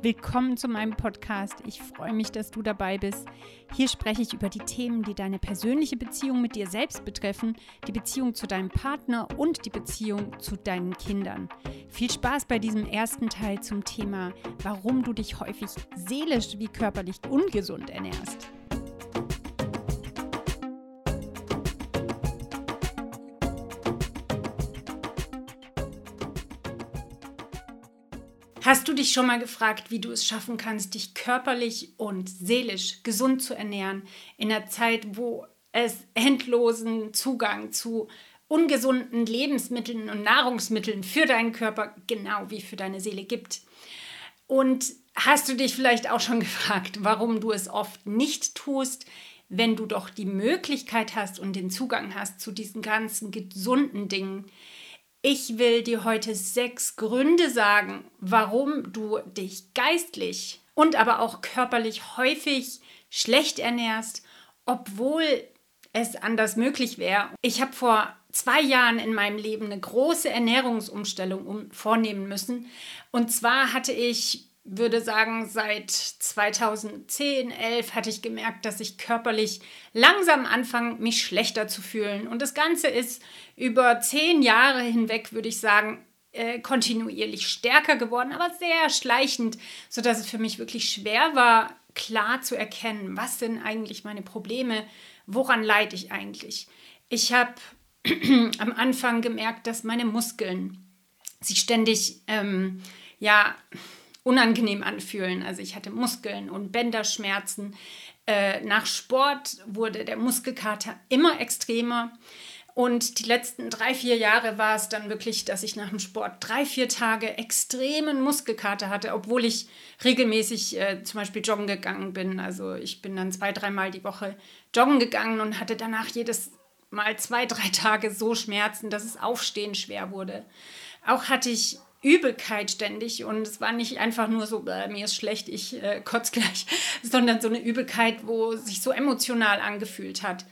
Willkommen zu meinem Podcast. Ich freue mich, dass du dabei bist. Hier spreche ich über die Themen, die deine persönliche Beziehung mit dir selbst betreffen, die Beziehung zu deinem Partner und die Beziehung zu deinen Kindern. Viel Spaß bei diesem ersten Teil zum Thema, warum du dich häufig seelisch wie körperlich ungesund ernährst. Hast du dich schon mal gefragt, wie du es schaffen kannst, dich körperlich und seelisch gesund zu ernähren in einer Zeit, wo es endlosen Zugang zu ungesunden Lebensmitteln und Nahrungsmitteln für deinen Körper genau wie für deine Seele gibt? Und hast du dich vielleicht auch schon gefragt, warum du es oft nicht tust, wenn du doch die Möglichkeit hast und den Zugang hast zu diesen ganzen gesunden Dingen? Ich will dir heute sechs Gründe sagen, warum du dich geistlich und aber auch körperlich häufig schlecht ernährst, obwohl es anders möglich wäre. Ich habe vor zwei Jahren in meinem Leben eine große Ernährungsumstellung vornehmen müssen. Und zwar hatte ich würde sagen, seit 2010, 11 hatte ich gemerkt, dass ich körperlich langsam anfange, mich schlechter zu fühlen. Und das Ganze ist über zehn Jahre hinweg, würde ich sagen, äh, kontinuierlich stärker geworden, aber sehr schleichend, sodass es für mich wirklich schwer war, klar zu erkennen, was sind eigentlich meine Probleme, woran leide ich eigentlich. Ich habe am Anfang gemerkt, dass meine Muskeln sich ständig, ähm, ja, unangenehm anfühlen. Also ich hatte Muskeln und Bänderschmerzen. Äh, nach Sport wurde der Muskelkater immer extremer. Und die letzten drei, vier Jahre war es dann wirklich, dass ich nach dem Sport drei, vier Tage extremen Muskelkater hatte, obwohl ich regelmäßig äh, zum Beispiel joggen gegangen bin. Also ich bin dann zwei, dreimal die Woche joggen gegangen und hatte danach jedes Mal zwei, drei Tage so Schmerzen, dass es Aufstehen schwer wurde. Auch hatte ich Übelkeit ständig und es war nicht einfach nur so, äh, mir ist schlecht, ich äh, kotze gleich, sondern so eine Übelkeit, wo sich so emotional angefühlt hat.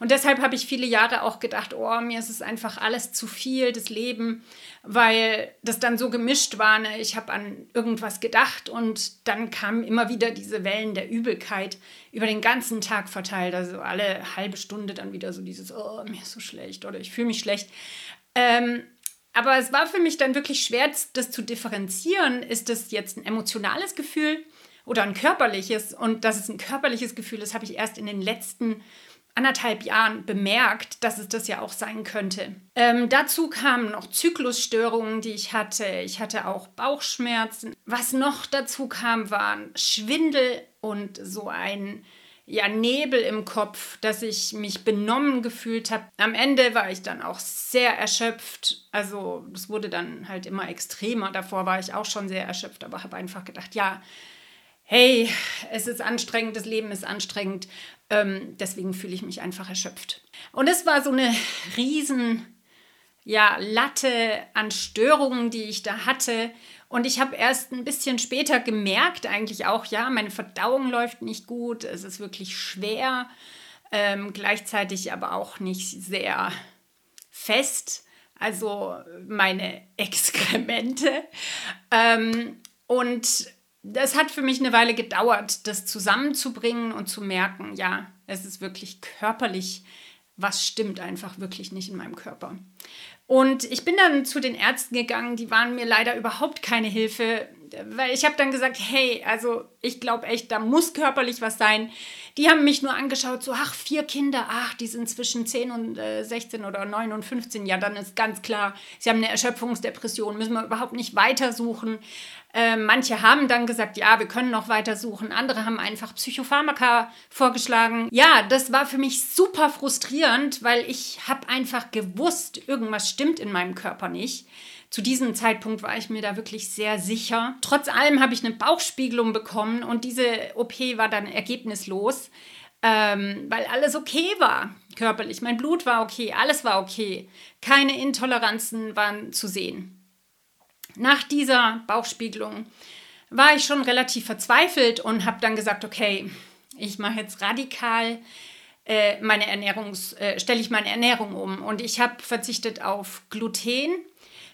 Und deshalb habe ich viele Jahre auch gedacht, oh, mir ist es einfach alles zu viel, das Leben, weil das dann so gemischt war. Ne? Ich habe an irgendwas gedacht und dann kamen immer wieder diese Wellen der Übelkeit über den ganzen Tag verteilt. Also alle halbe Stunde dann wieder so dieses, oh, mir ist so schlecht oder ich fühle mich schlecht. Ähm, aber es war für mich dann wirklich schwer, das zu differenzieren. Ist das jetzt ein emotionales Gefühl oder ein körperliches? Und dass es ein körperliches Gefühl ist, habe ich erst in den letzten anderthalb Jahren bemerkt, dass es das ja auch sein könnte. Ähm, dazu kamen noch Zyklusstörungen, die ich hatte. Ich hatte auch Bauchschmerzen. Was noch dazu kam, waren Schwindel und so ein ja, Nebel im Kopf, dass ich mich benommen gefühlt habe. Am Ende war ich dann auch sehr erschöpft. Also es wurde dann halt immer extremer. Davor war ich auch schon sehr erschöpft, aber habe einfach gedacht, ja, hey, es ist anstrengend, das Leben ist anstrengend. Ähm, deswegen fühle ich mich einfach erschöpft. Und es war so eine riesen ja, Latte an Störungen, die ich da hatte. Und ich habe erst ein bisschen später gemerkt, eigentlich auch, ja, meine Verdauung läuft nicht gut, es ist wirklich schwer, ähm, gleichzeitig aber auch nicht sehr fest, also meine Exkremente. Ähm, und das hat für mich eine Weile gedauert, das zusammenzubringen und zu merken, ja, es ist wirklich körperlich, was stimmt einfach wirklich nicht in meinem Körper. Und ich bin dann zu den Ärzten gegangen, die waren mir leider überhaupt keine Hilfe, weil ich habe dann gesagt, hey, also ich glaube echt, da muss körperlich was sein. Die haben mich nur angeschaut, so, ach, vier Kinder, ach, die sind zwischen 10 und äh, 16 oder 9 und 15. Ja, dann ist ganz klar, sie haben eine Erschöpfungsdepression, müssen wir überhaupt nicht weitersuchen. Äh, manche haben dann gesagt, ja, wir können noch weitersuchen. Andere haben einfach Psychopharmaka vorgeschlagen. Ja, das war für mich super frustrierend, weil ich habe einfach gewusst, irgendwas stimmt in meinem Körper nicht. Zu diesem Zeitpunkt war ich mir da wirklich sehr sicher. Trotz allem habe ich eine Bauchspiegelung bekommen und diese OP war dann ergebnislos, ähm, weil alles okay war körperlich. Mein Blut war okay, alles war okay. Keine Intoleranzen waren zu sehen. Nach dieser Bauchspiegelung war ich schon relativ verzweifelt und habe dann gesagt, okay, ich mache jetzt radikal äh, meine Ernährungs, äh, stelle ich meine Ernährung um und ich habe verzichtet auf Gluten,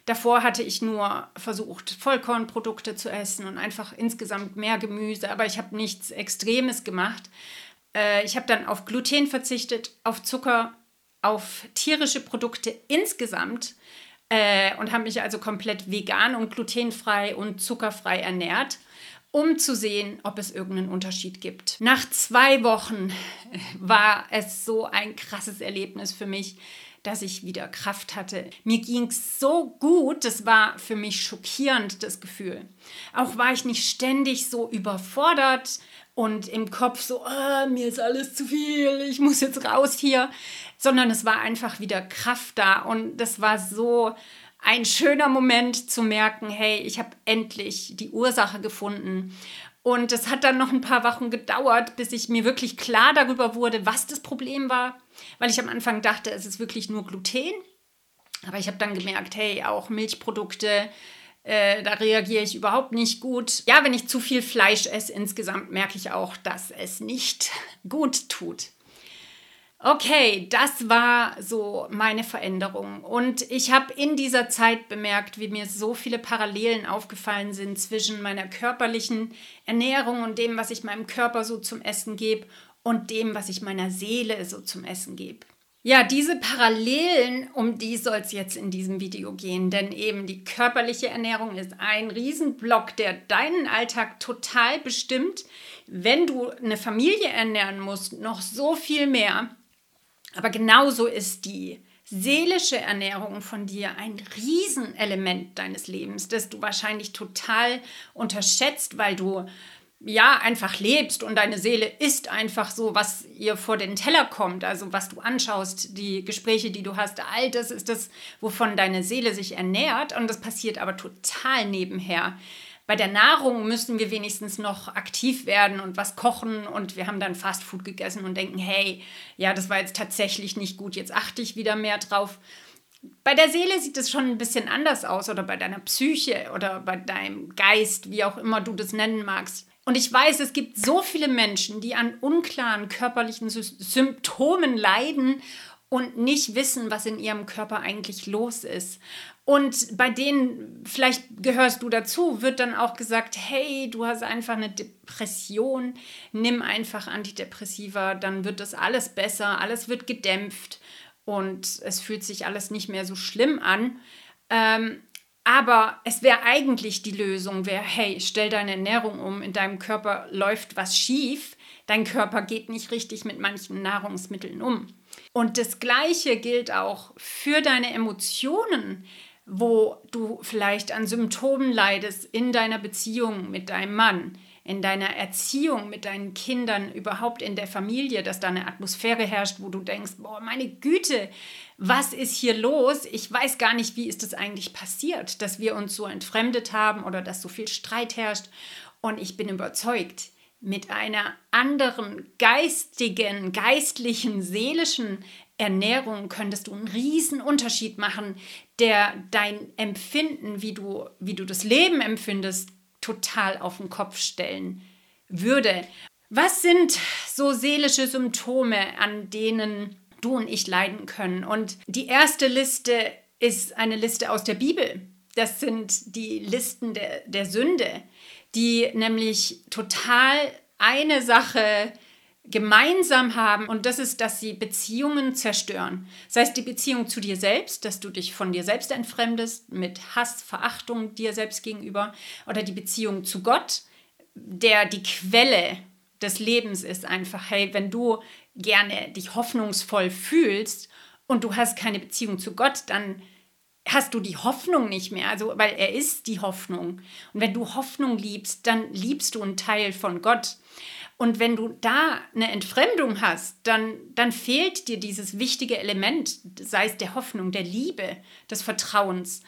Davor hatte ich nur versucht, Vollkornprodukte zu essen und einfach insgesamt mehr Gemüse, aber ich habe nichts Extremes gemacht. Äh, ich habe dann auf Gluten verzichtet, auf Zucker, auf tierische Produkte insgesamt äh, und habe mich also komplett vegan und glutenfrei und zuckerfrei ernährt um zu sehen, ob es irgendeinen Unterschied gibt. Nach zwei Wochen war es so ein krasses Erlebnis für mich, dass ich wieder Kraft hatte. Mir ging es so gut, das war für mich schockierend, das Gefühl. Auch war ich nicht ständig so überfordert und im Kopf so, oh, mir ist alles zu viel, ich muss jetzt raus hier, sondern es war einfach wieder Kraft da und das war so ein schöner Moment zu merken, hey, ich habe endlich die Ursache gefunden. Und es hat dann noch ein paar Wochen gedauert, bis ich mir wirklich klar darüber wurde, was das Problem war, weil ich am Anfang dachte, es ist wirklich nur Gluten. Aber ich habe dann gemerkt, hey, auch Milchprodukte, äh, da reagiere ich überhaupt nicht gut. Ja, wenn ich zu viel Fleisch esse insgesamt, merke ich auch, dass es nicht gut tut. Okay, das war so meine Veränderung. Und ich habe in dieser Zeit bemerkt, wie mir so viele Parallelen aufgefallen sind zwischen meiner körperlichen Ernährung und dem, was ich meinem Körper so zum Essen gebe und dem, was ich meiner Seele so zum Essen gebe. Ja, diese Parallelen, um die soll es jetzt in diesem Video gehen, denn eben die körperliche Ernährung ist ein Riesenblock, der deinen Alltag total bestimmt. Wenn du eine Familie ernähren musst, noch so viel mehr. Aber genauso ist die seelische Ernährung von dir ein Riesenelement deines Lebens, das du wahrscheinlich total unterschätzt, weil du ja einfach lebst und deine Seele ist einfach so, was ihr vor den Teller kommt, also was du anschaust, die Gespräche, die du hast, all das ist das, wovon deine Seele sich ernährt. Und das passiert aber total nebenher bei der Nahrung müssen wir wenigstens noch aktiv werden und was kochen und wir haben dann Fastfood gegessen und denken, hey, ja, das war jetzt tatsächlich nicht gut, jetzt achte ich wieder mehr drauf. Bei der Seele sieht es schon ein bisschen anders aus oder bei deiner Psyche oder bei deinem Geist, wie auch immer du das nennen magst. Und ich weiß, es gibt so viele Menschen, die an unklaren körperlichen Symptomen leiden und nicht wissen, was in ihrem Körper eigentlich los ist. Und bei denen, vielleicht gehörst du dazu, wird dann auch gesagt, hey, du hast einfach eine Depression, nimm einfach Antidepressiva, dann wird das alles besser, alles wird gedämpft und es fühlt sich alles nicht mehr so schlimm an. Ähm, aber es wäre eigentlich die Lösung, wäre, hey, stell deine Ernährung um, in deinem Körper läuft was schief, dein Körper geht nicht richtig mit manchen Nahrungsmitteln um. Und das Gleiche gilt auch für deine Emotionen wo du vielleicht an Symptomen leidest in deiner Beziehung mit deinem Mann, in deiner Erziehung mit deinen Kindern, überhaupt in der Familie, dass da eine Atmosphäre herrscht, wo du denkst, boah, meine Güte, was ist hier los? Ich weiß gar nicht, wie ist das eigentlich passiert, dass wir uns so entfremdet haben oder dass so viel Streit herrscht. Und ich bin überzeugt, mit einer anderen geistigen, geistlichen, seelischen Ernährung könntest du einen riesen Unterschied machen, der dein Empfinden, wie du, wie du das Leben empfindest, total auf den Kopf stellen würde. Was sind so seelische Symptome, an denen du und ich leiden können? Und die erste Liste ist eine Liste aus der Bibel. Das sind die Listen der, der Sünde, die nämlich total eine Sache gemeinsam haben und das ist, dass sie Beziehungen zerstören. Sei es die Beziehung zu dir selbst, dass du dich von dir selbst entfremdest mit Hass, Verachtung dir selbst gegenüber oder die Beziehung zu Gott, der die Quelle des Lebens ist einfach, hey, wenn du gerne dich hoffnungsvoll fühlst und du hast keine Beziehung zu Gott, dann hast du die Hoffnung nicht mehr, also weil er ist die Hoffnung. Und wenn du Hoffnung liebst, dann liebst du einen Teil von Gott. Und wenn du da eine Entfremdung hast, dann, dann fehlt dir dieses wichtige Element, sei es der Hoffnung, der Liebe, des Vertrauens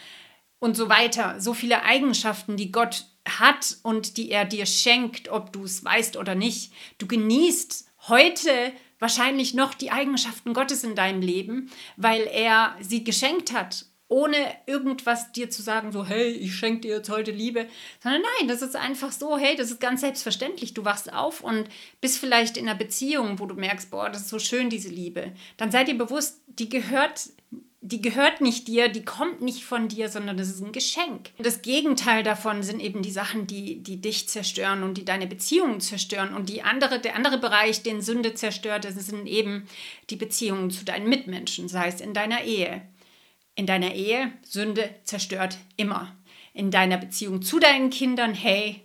und so weiter. So viele Eigenschaften, die Gott hat und die er dir schenkt, ob du es weißt oder nicht. Du genießt heute wahrscheinlich noch die Eigenschaften Gottes in deinem Leben, weil er sie geschenkt hat ohne irgendwas dir zu sagen, so, hey, ich schenke dir jetzt heute Liebe, sondern nein, das ist einfach so, hey, das ist ganz selbstverständlich. Du wachst auf und bist vielleicht in einer Beziehung, wo du merkst, boah, das ist so schön, diese Liebe. Dann sei dir bewusst, die gehört die gehört nicht dir, die kommt nicht von dir, sondern das ist ein Geschenk. Das Gegenteil davon sind eben die Sachen, die, die dich zerstören und die deine Beziehungen zerstören. Und die andere, der andere Bereich, den Sünde zerstört, das sind eben die Beziehungen zu deinen Mitmenschen, sei es in deiner Ehe. In deiner Ehe, Sünde zerstört immer. In deiner Beziehung zu deinen Kindern, hey,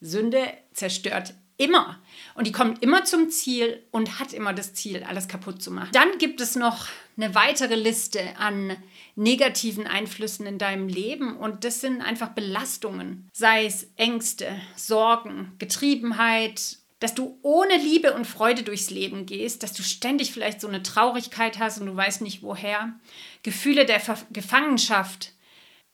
Sünde zerstört immer. Und die kommt immer zum Ziel und hat immer das Ziel, alles kaputt zu machen. Dann gibt es noch eine weitere Liste an negativen Einflüssen in deinem Leben und das sind einfach Belastungen, sei es Ängste, Sorgen, Getriebenheit, dass du ohne Liebe und Freude durchs Leben gehst, dass du ständig vielleicht so eine Traurigkeit hast und du weißt nicht woher, Gefühle der Ver Gefangenschaft,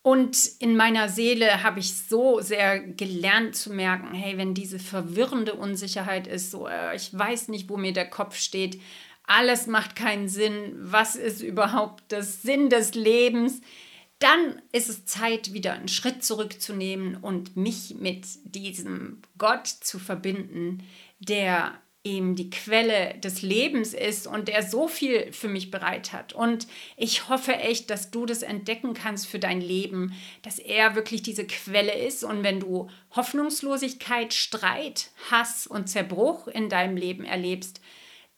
und in meiner Seele habe ich so sehr gelernt zu merken, hey, wenn diese verwirrende Unsicherheit ist, so, äh, ich weiß nicht, wo mir der Kopf steht, alles macht keinen Sinn, was ist überhaupt das Sinn des Lebens, dann ist es Zeit, wieder einen Schritt zurückzunehmen und mich mit diesem Gott zu verbinden, der eben die Quelle des Lebens ist und der so viel für mich bereit hat. Und ich hoffe echt, dass du das entdecken kannst für dein Leben, dass er wirklich diese Quelle ist. Und wenn du Hoffnungslosigkeit, Streit, Hass und Zerbruch in deinem Leben erlebst,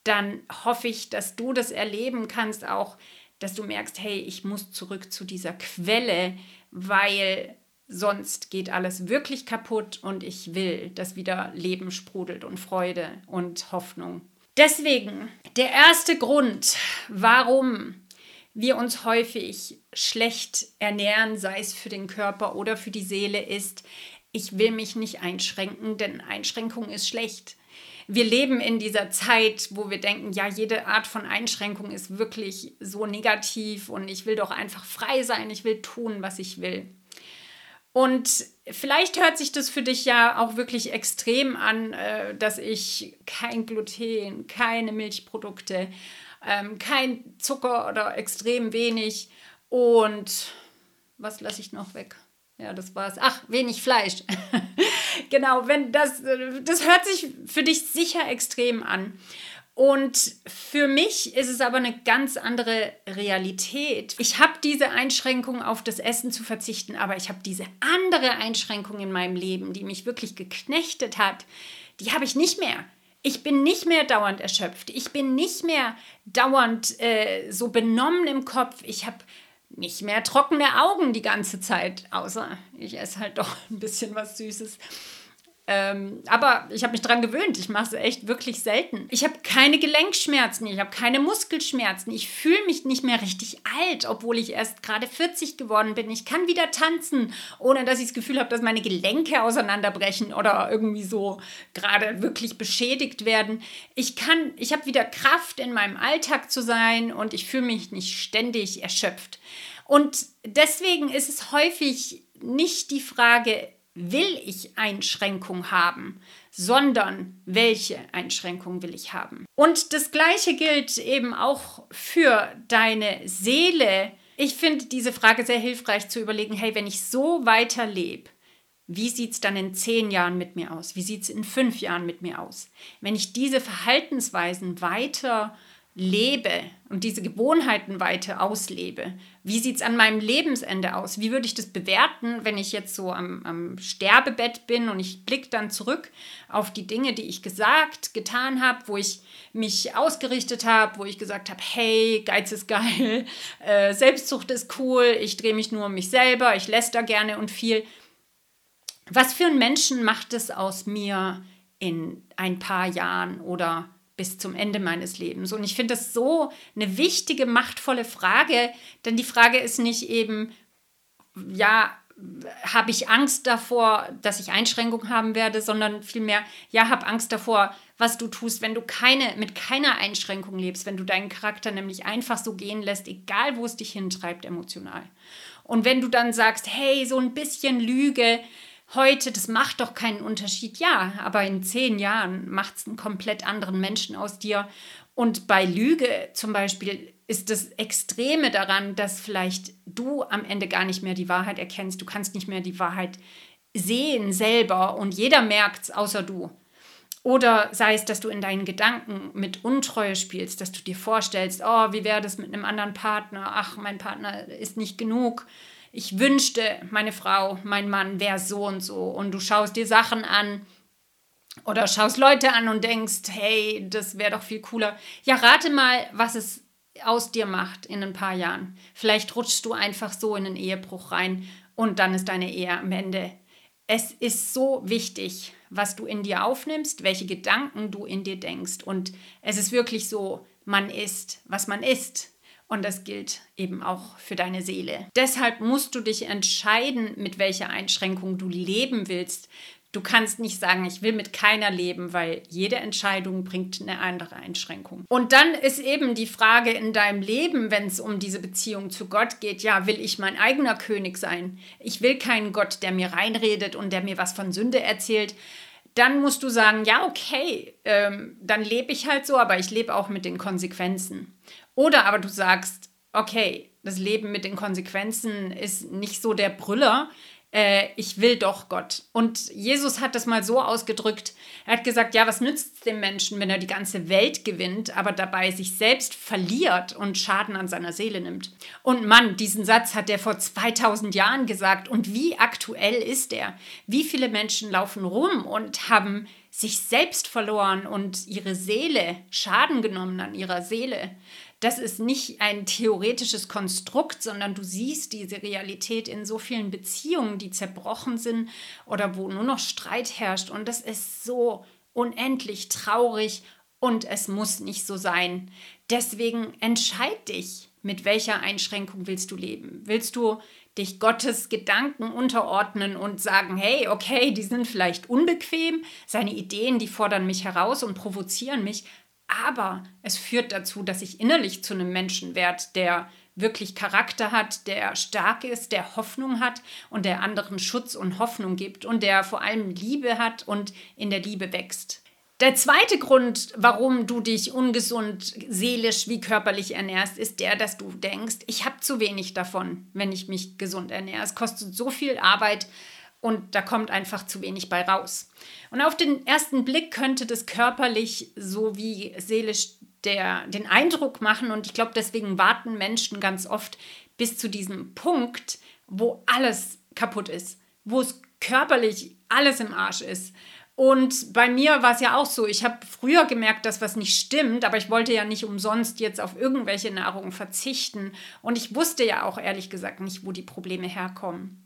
dann hoffe ich, dass du das erleben kannst, auch dass du merkst, hey, ich muss zurück zu dieser Quelle, weil Sonst geht alles wirklich kaputt und ich will, dass wieder Leben sprudelt und Freude und Hoffnung. Deswegen der erste Grund, warum wir uns häufig schlecht ernähren, sei es für den Körper oder für die Seele, ist, ich will mich nicht einschränken, denn Einschränkung ist schlecht. Wir leben in dieser Zeit, wo wir denken, ja, jede Art von Einschränkung ist wirklich so negativ und ich will doch einfach frei sein, ich will tun, was ich will. Und vielleicht hört sich das für dich ja auch wirklich extrem an, äh, dass ich kein Gluten, keine Milchprodukte, ähm, kein Zucker oder extrem wenig und was lasse ich noch weg? Ja, das war's. Ach, wenig Fleisch. genau, wenn das, das hört sich für dich sicher extrem an. Und für mich ist es aber eine ganz andere Realität. Ich habe diese Einschränkung auf das Essen zu verzichten, aber ich habe diese andere Einschränkung in meinem Leben, die mich wirklich geknechtet hat, die habe ich nicht mehr. Ich bin nicht mehr dauernd erschöpft. Ich bin nicht mehr dauernd äh, so benommen im Kopf. Ich habe nicht mehr trockene Augen die ganze Zeit, außer ich esse halt doch ein bisschen was Süßes. Ähm, aber ich habe mich daran gewöhnt. Ich mache es echt wirklich selten. Ich habe keine Gelenkschmerzen, ich habe keine Muskelschmerzen. Ich fühle mich nicht mehr richtig alt, obwohl ich erst gerade 40 geworden bin. Ich kann wieder tanzen, ohne dass ich das Gefühl habe, dass meine Gelenke auseinanderbrechen oder irgendwie so gerade wirklich beschädigt werden. Ich kann, ich habe wieder Kraft in meinem Alltag zu sein und ich fühle mich nicht ständig erschöpft. Und deswegen ist es häufig nicht die Frage, will ich Einschränkung haben, sondern welche Einschränkung will ich haben. Und das Gleiche gilt eben auch für deine Seele. Ich finde diese Frage sehr hilfreich zu überlegen, hey, wenn ich so weiterlebe, wie sieht es dann in zehn Jahren mit mir aus? Wie sieht es in fünf Jahren mit mir aus? Wenn ich diese Verhaltensweisen weiter lebe und diese Gewohnheiten weiter auslebe, wie sieht es an meinem Lebensende aus? Wie würde ich das bewerten, wenn ich jetzt so am, am Sterbebett bin und ich blicke dann zurück auf die Dinge, die ich gesagt, getan habe, wo ich mich ausgerichtet habe, wo ich gesagt habe, hey, Geiz ist geil, äh, Selbstzucht ist cool, ich drehe mich nur um mich selber, ich läster gerne und viel. Was für einen Menschen macht es aus mir in ein paar Jahren oder bis zum Ende meines Lebens. Und ich finde das so eine wichtige, machtvolle Frage, denn die Frage ist nicht eben, ja, habe ich Angst davor, dass ich Einschränkungen haben werde, sondern vielmehr, ja, habe Angst davor, was du tust, wenn du keine, mit keiner Einschränkung lebst, wenn du deinen Charakter nämlich einfach so gehen lässt, egal wo es dich hintreibt emotional. Und wenn du dann sagst, hey, so ein bisschen Lüge, heute, das macht doch keinen Unterschied. Ja, aber in zehn Jahren macht es einen komplett anderen Menschen aus dir. Und bei Lüge zum Beispiel ist das Extreme daran, dass vielleicht du am Ende gar nicht mehr die Wahrheit erkennst. Du kannst nicht mehr die Wahrheit sehen selber und jeder merkt es, außer du. Oder sei es, dass du in deinen Gedanken mit Untreue spielst, dass du dir vorstellst, oh, wie wäre das mit einem anderen Partner? Ach, mein Partner ist nicht genug. Ich wünschte, meine Frau, mein Mann wäre so und so. Und du schaust dir Sachen an oder schaust Leute an und denkst, hey, das wäre doch viel cooler. Ja, rate mal, was es aus dir macht in ein paar Jahren. Vielleicht rutschst du einfach so in einen Ehebruch rein und dann ist deine Ehe am Ende. Es ist so wichtig, was du in dir aufnimmst, welche Gedanken du in dir denkst. Und es ist wirklich so, man ist, was man ist. Und das gilt eben auch für deine Seele. Deshalb musst du dich entscheiden, mit welcher Einschränkung du leben willst. Du kannst nicht sagen, ich will mit keiner leben, weil jede Entscheidung bringt eine andere Einschränkung. Und dann ist eben die Frage in deinem Leben, wenn es um diese Beziehung zu Gott geht, ja, will ich mein eigener König sein? Ich will keinen Gott, der mir reinredet und der mir was von Sünde erzählt. Dann musst du sagen, ja, okay, ähm, dann lebe ich halt so, aber ich lebe auch mit den Konsequenzen. Oder aber du sagst, okay, das Leben mit den Konsequenzen ist nicht so der Brüller, äh, ich will doch Gott. Und Jesus hat das mal so ausgedrückt, er hat gesagt, ja, was nützt es dem Menschen, wenn er die ganze Welt gewinnt, aber dabei sich selbst verliert und Schaden an seiner Seele nimmt. Und Mann, diesen Satz hat er vor 2000 Jahren gesagt und wie aktuell ist er? Wie viele Menschen laufen rum und haben sich selbst verloren und ihre Seele Schaden genommen an ihrer Seele das ist nicht ein theoretisches Konstrukt, sondern du siehst diese Realität in so vielen Beziehungen, die zerbrochen sind oder wo nur noch Streit herrscht. Und das ist so unendlich traurig und es muss nicht so sein. Deswegen entscheid dich, mit welcher Einschränkung willst du leben. Willst du dich Gottes Gedanken unterordnen und sagen, hey, okay, die sind vielleicht unbequem, seine Ideen, die fordern mich heraus und provozieren mich, aber es führt dazu, dass ich innerlich zu einem Menschen werde, der wirklich Charakter hat, der stark ist, der Hoffnung hat und der anderen Schutz und Hoffnung gibt und der vor allem Liebe hat und in der Liebe wächst. Der zweite Grund, warum du dich ungesund seelisch wie körperlich ernährst, ist der, dass du denkst, ich habe zu wenig davon, wenn ich mich gesund ernähre. Es kostet so viel Arbeit, und da kommt einfach zu wenig bei raus. Und auf den ersten Blick könnte das körperlich sowie seelisch der, den Eindruck machen und ich glaube, deswegen warten Menschen ganz oft bis zu diesem Punkt, wo alles kaputt ist, wo es körperlich alles im Arsch ist. Und bei mir war es ja auch so, ich habe früher gemerkt, dass was nicht stimmt, aber ich wollte ja nicht umsonst jetzt auf irgendwelche Nahrung verzichten. Und ich wusste ja auch ehrlich gesagt nicht, wo die Probleme herkommen.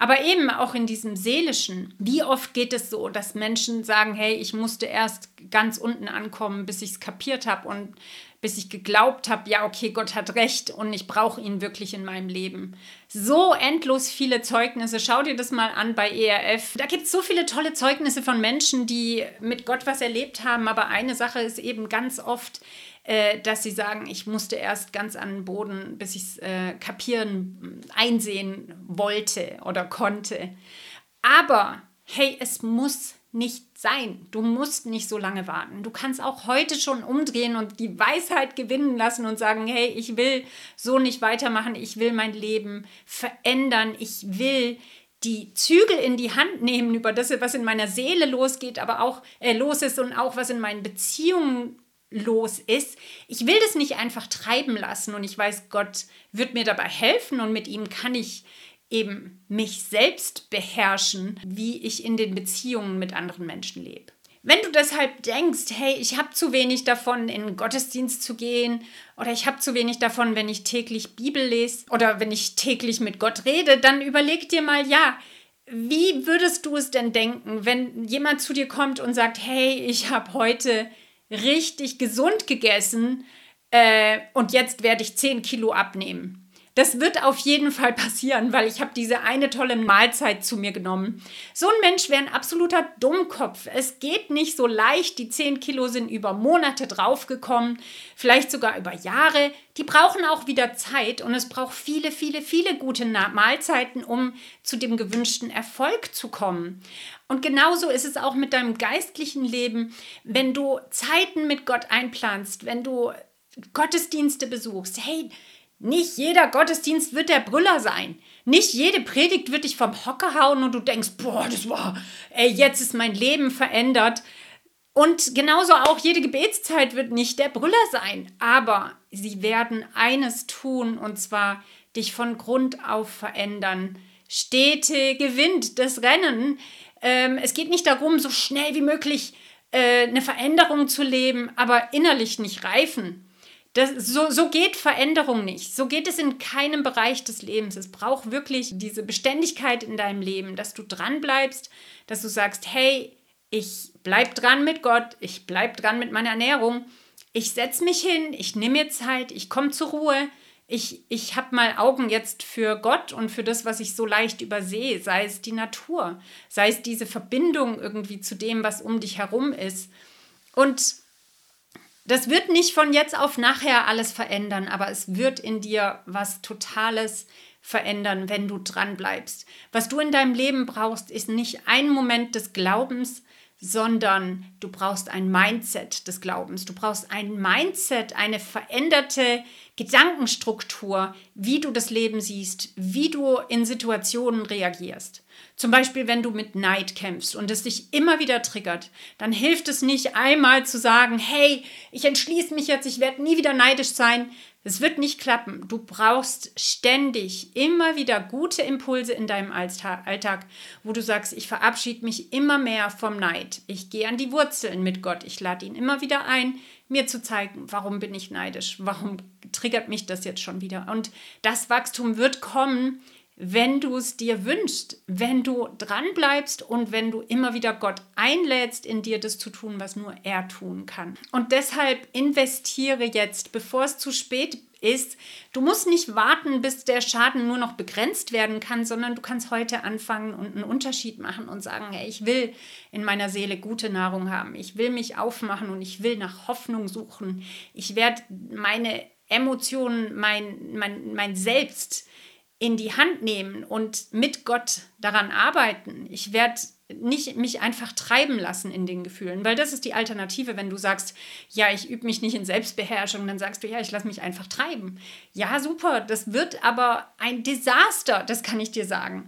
Aber eben auch in diesem seelischen, wie oft geht es so, dass Menschen sagen, hey, ich musste erst ganz unten ankommen, bis ich es kapiert habe und bis ich geglaubt habe, ja, okay, Gott hat recht und ich brauche ihn wirklich in meinem Leben. So endlos viele Zeugnisse. Schau dir das mal an bei ERF. Da gibt es so viele tolle Zeugnisse von Menschen, die mit Gott was erlebt haben. Aber eine Sache ist eben ganz oft, äh, dass sie sagen, ich musste erst ganz an den Boden, bis ich es äh, kapieren, einsehen wollte oder konnte. Aber hey, es muss nicht sein. Du musst nicht so lange warten. Du kannst auch heute schon umdrehen und die Weisheit gewinnen lassen und sagen, hey, ich will so nicht weitermachen, ich will mein Leben verändern, ich will die Zügel in die Hand nehmen über das, was in meiner Seele losgeht, aber auch äh, los ist und auch was in meinen Beziehungen los ist. Ich will das nicht einfach treiben lassen und ich weiß, Gott wird mir dabei helfen und mit ihm kann ich eben mich selbst beherrschen, wie ich in den Beziehungen mit anderen Menschen lebe. Wenn du deshalb denkst, hey, ich habe zu wenig davon, in den Gottesdienst zu gehen, oder ich habe zu wenig davon, wenn ich täglich Bibel lese oder wenn ich täglich mit Gott rede, dann überleg dir mal, ja, wie würdest du es denn denken, wenn jemand zu dir kommt und sagt, hey, ich habe heute richtig gesund gegessen äh, und jetzt werde ich 10 Kilo abnehmen. Das wird auf jeden Fall passieren, weil ich habe diese eine tolle Mahlzeit zu mir genommen. So ein Mensch wäre ein absoluter Dummkopf. Es geht nicht so leicht. Die 10 Kilo sind über Monate draufgekommen, vielleicht sogar über Jahre. Die brauchen auch wieder Zeit und es braucht viele, viele, viele gute Mahlzeiten, um zu dem gewünschten Erfolg zu kommen. Und genauso ist es auch mit deinem geistlichen Leben. Wenn du Zeiten mit Gott einplanst, wenn du Gottesdienste besuchst, hey, nicht jeder Gottesdienst wird der Brüller sein. Nicht jede Predigt wird dich vom Hocker hauen und du denkst, boah, das war, ey, jetzt ist mein Leben verändert. Und genauso auch jede Gebetszeit wird nicht der Brüller sein, aber sie werden eines tun, und zwar dich von Grund auf verändern. Städte gewinnt das Rennen. Ähm, es geht nicht darum, so schnell wie möglich äh, eine Veränderung zu leben, aber innerlich nicht reifen. Das, so, so geht Veränderung nicht. So geht es in keinem Bereich des Lebens. Es braucht wirklich diese Beständigkeit in deinem Leben, dass du dran bleibst, dass du sagst, hey, ich bleib dran mit Gott, ich bleib dran mit meiner Ernährung, ich setze mich hin, ich nehme mir Zeit, ich komme zur Ruhe, ich, ich habe mal Augen jetzt für Gott und für das, was ich so leicht übersehe, sei es die Natur, sei es diese Verbindung irgendwie zu dem, was um dich herum ist. Und das wird nicht von jetzt auf nachher alles verändern, aber es wird in dir was Totales verändern, wenn du dran bleibst. Was du in deinem Leben brauchst, ist nicht ein Moment des Glaubens, sondern du brauchst ein Mindset des Glaubens. Du brauchst ein Mindset, eine veränderte Gedankenstruktur, wie du das Leben siehst, wie du in Situationen reagierst. Zum Beispiel, wenn du mit Neid kämpfst und es dich immer wieder triggert, dann hilft es nicht einmal zu sagen, hey, ich entschließe mich jetzt, ich werde nie wieder neidisch sein, es wird nicht klappen. Du brauchst ständig immer wieder gute Impulse in deinem Alltag, wo du sagst, ich verabschiede mich immer mehr vom Neid. Ich gehe an die Wurzeln mit Gott. Ich lade ihn immer wieder ein, mir zu zeigen, warum bin ich neidisch? Warum triggert mich das jetzt schon wieder? Und das Wachstum wird kommen, wenn du es dir wünschst, wenn du dran bleibst und wenn du immer wieder Gott einlädst, in dir das zu tun, was nur er tun kann. Und deshalb investiere jetzt, bevor es zu spät ist. Du musst nicht warten, bis der Schaden nur noch begrenzt werden kann, sondern du kannst heute anfangen und einen Unterschied machen und sagen, hey, ich will in meiner Seele gute Nahrung haben. Ich will mich aufmachen und ich will nach Hoffnung suchen. Ich werde meine Emotionen, mein, mein, mein Selbst in die Hand nehmen und mit Gott daran arbeiten. Ich werde nicht mich einfach treiben lassen in den Gefühlen, weil das ist die Alternative, wenn du sagst, ja, ich übe mich nicht in Selbstbeherrschung, dann sagst du, ja, ich lasse mich einfach treiben. Ja, super, das wird aber ein Desaster, das kann ich dir sagen.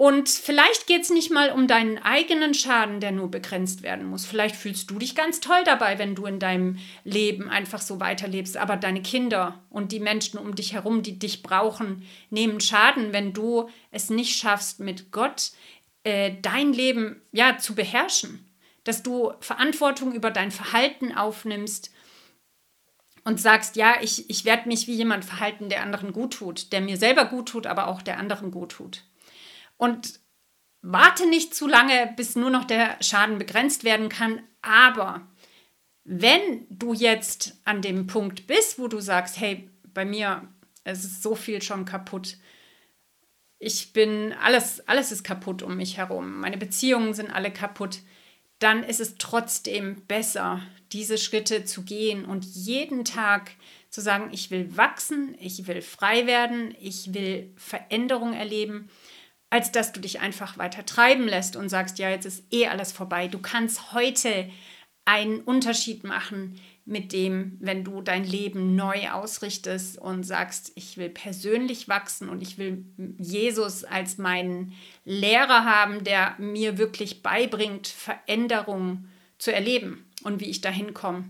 Und vielleicht geht es nicht mal um deinen eigenen Schaden, der nur begrenzt werden muss. Vielleicht fühlst du dich ganz toll dabei, wenn du in deinem Leben einfach so weiterlebst. Aber deine Kinder und die Menschen um dich herum, die dich brauchen, nehmen Schaden, wenn du es nicht schaffst, mit Gott äh, dein Leben ja zu beherrschen. Dass du Verantwortung über dein Verhalten aufnimmst und sagst, ja, ich, ich werde mich wie jemand verhalten, der anderen gut tut, der mir selber gut tut, aber auch der anderen gut tut. Und warte nicht zu lange, bis nur noch der Schaden begrenzt werden kann. Aber wenn du jetzt an dem Punkt bist, wo du sagst, hey, bei mir es ist so viel schon kaputt. Ich bin alles alles ist kaputt um mich herum. Meine Beziehungen sind alle kaputt. Dann ist es trotzdem besser, diese Schritte zu gehen und jeden Tag zu sagen, ich will wachsen, ich will frei werden, ich will Veränderung erleben als dass du dich einfach weiter treiben lässt und sagst, ja, jetzt ist eh alles vorbei. Du kannst heute einen Unterschied machen mit dem, wenn du dein Leben neu ausrichtest und sagst, ich will persönlich wachsen und ich will Jesus als meinen Lehrer haben, der mir wirklich beibringt, Veränderungen zu erleben und wie ich dahin komme.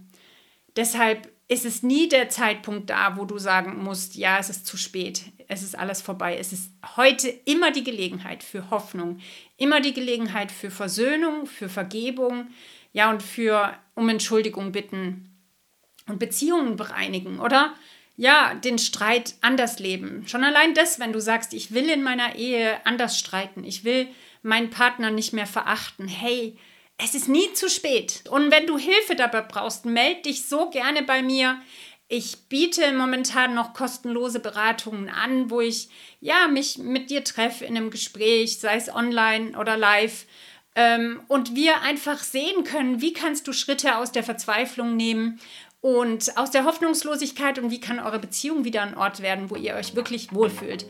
Deshalb ist es nie der Zeitpunkt da, wo du sagen musst, ja, es ist zu spät, es ist alles vorbei. Es ist heute immer die Gelegenheit für Hoffnung, immer die Gelegenheit für Versöhnung, für Vergebung, ja, und für um Entschuldigung bitten und Beziehungen bereinigen, oder? Ja, den Streit anders leben. Schon allein das, wenn du sagst, ich will in meiner Ehe anders streiten, ich will meinen Partner nicht mehr verachten. Hey, es ist nie zu spät. Und wenn du Hilfe dabei brauchst, melde dich so gerne bei mir. Ich biete momentan noch kostenlose Beratungen an, wo ich ja mich mit dir treffe in einem Gespräch, sei es online oder live. Ähm, und wir einfach sehen können, wie kannst du Schritte aus der Verzweiflung nehmen und aus der Hoffnungslosigkeit und wie kann eure Beziehung wieder ein Ort werden, wo ihr euch wirklich wohlfühlt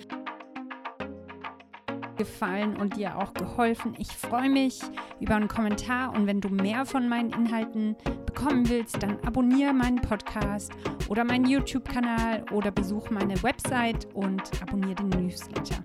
gefallen und dir auch geholfen. Ich freue mich über einen Kommentar und wenn du mehr von meinen Inhalten bekommen willst, dann abonniere meinen Podcast oder meinen YouTube-Kanal oder besuch meine Website und abonniere den Newsletter.